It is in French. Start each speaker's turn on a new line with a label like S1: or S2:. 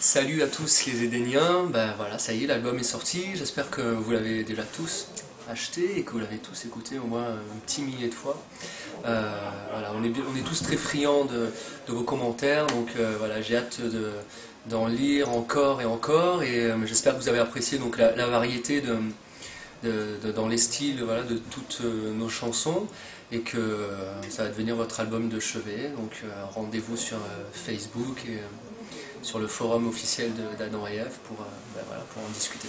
S1: Salut à tous les Édéniens, ben voilà, ça y est, l'album est sorti, j'espère que vous l'avez déjà tous acheté et que vous l'avez tous écouté au moins un petit millier de fois. Euh, voilà, on est, on est tous très friands de, vos commentaires, donc euh, voilà, j'ai hâte d'en lire encore et encore, et euh, j'espère que vous avez apprécié donc, la, variété dans les styles de toutes nos chansons, et que ça va devenir votre album de chevet, donc rendez-vous sur Facebook sur le forum officiel d'Adam Ève pour, euh, ben voilà, pour en discuter.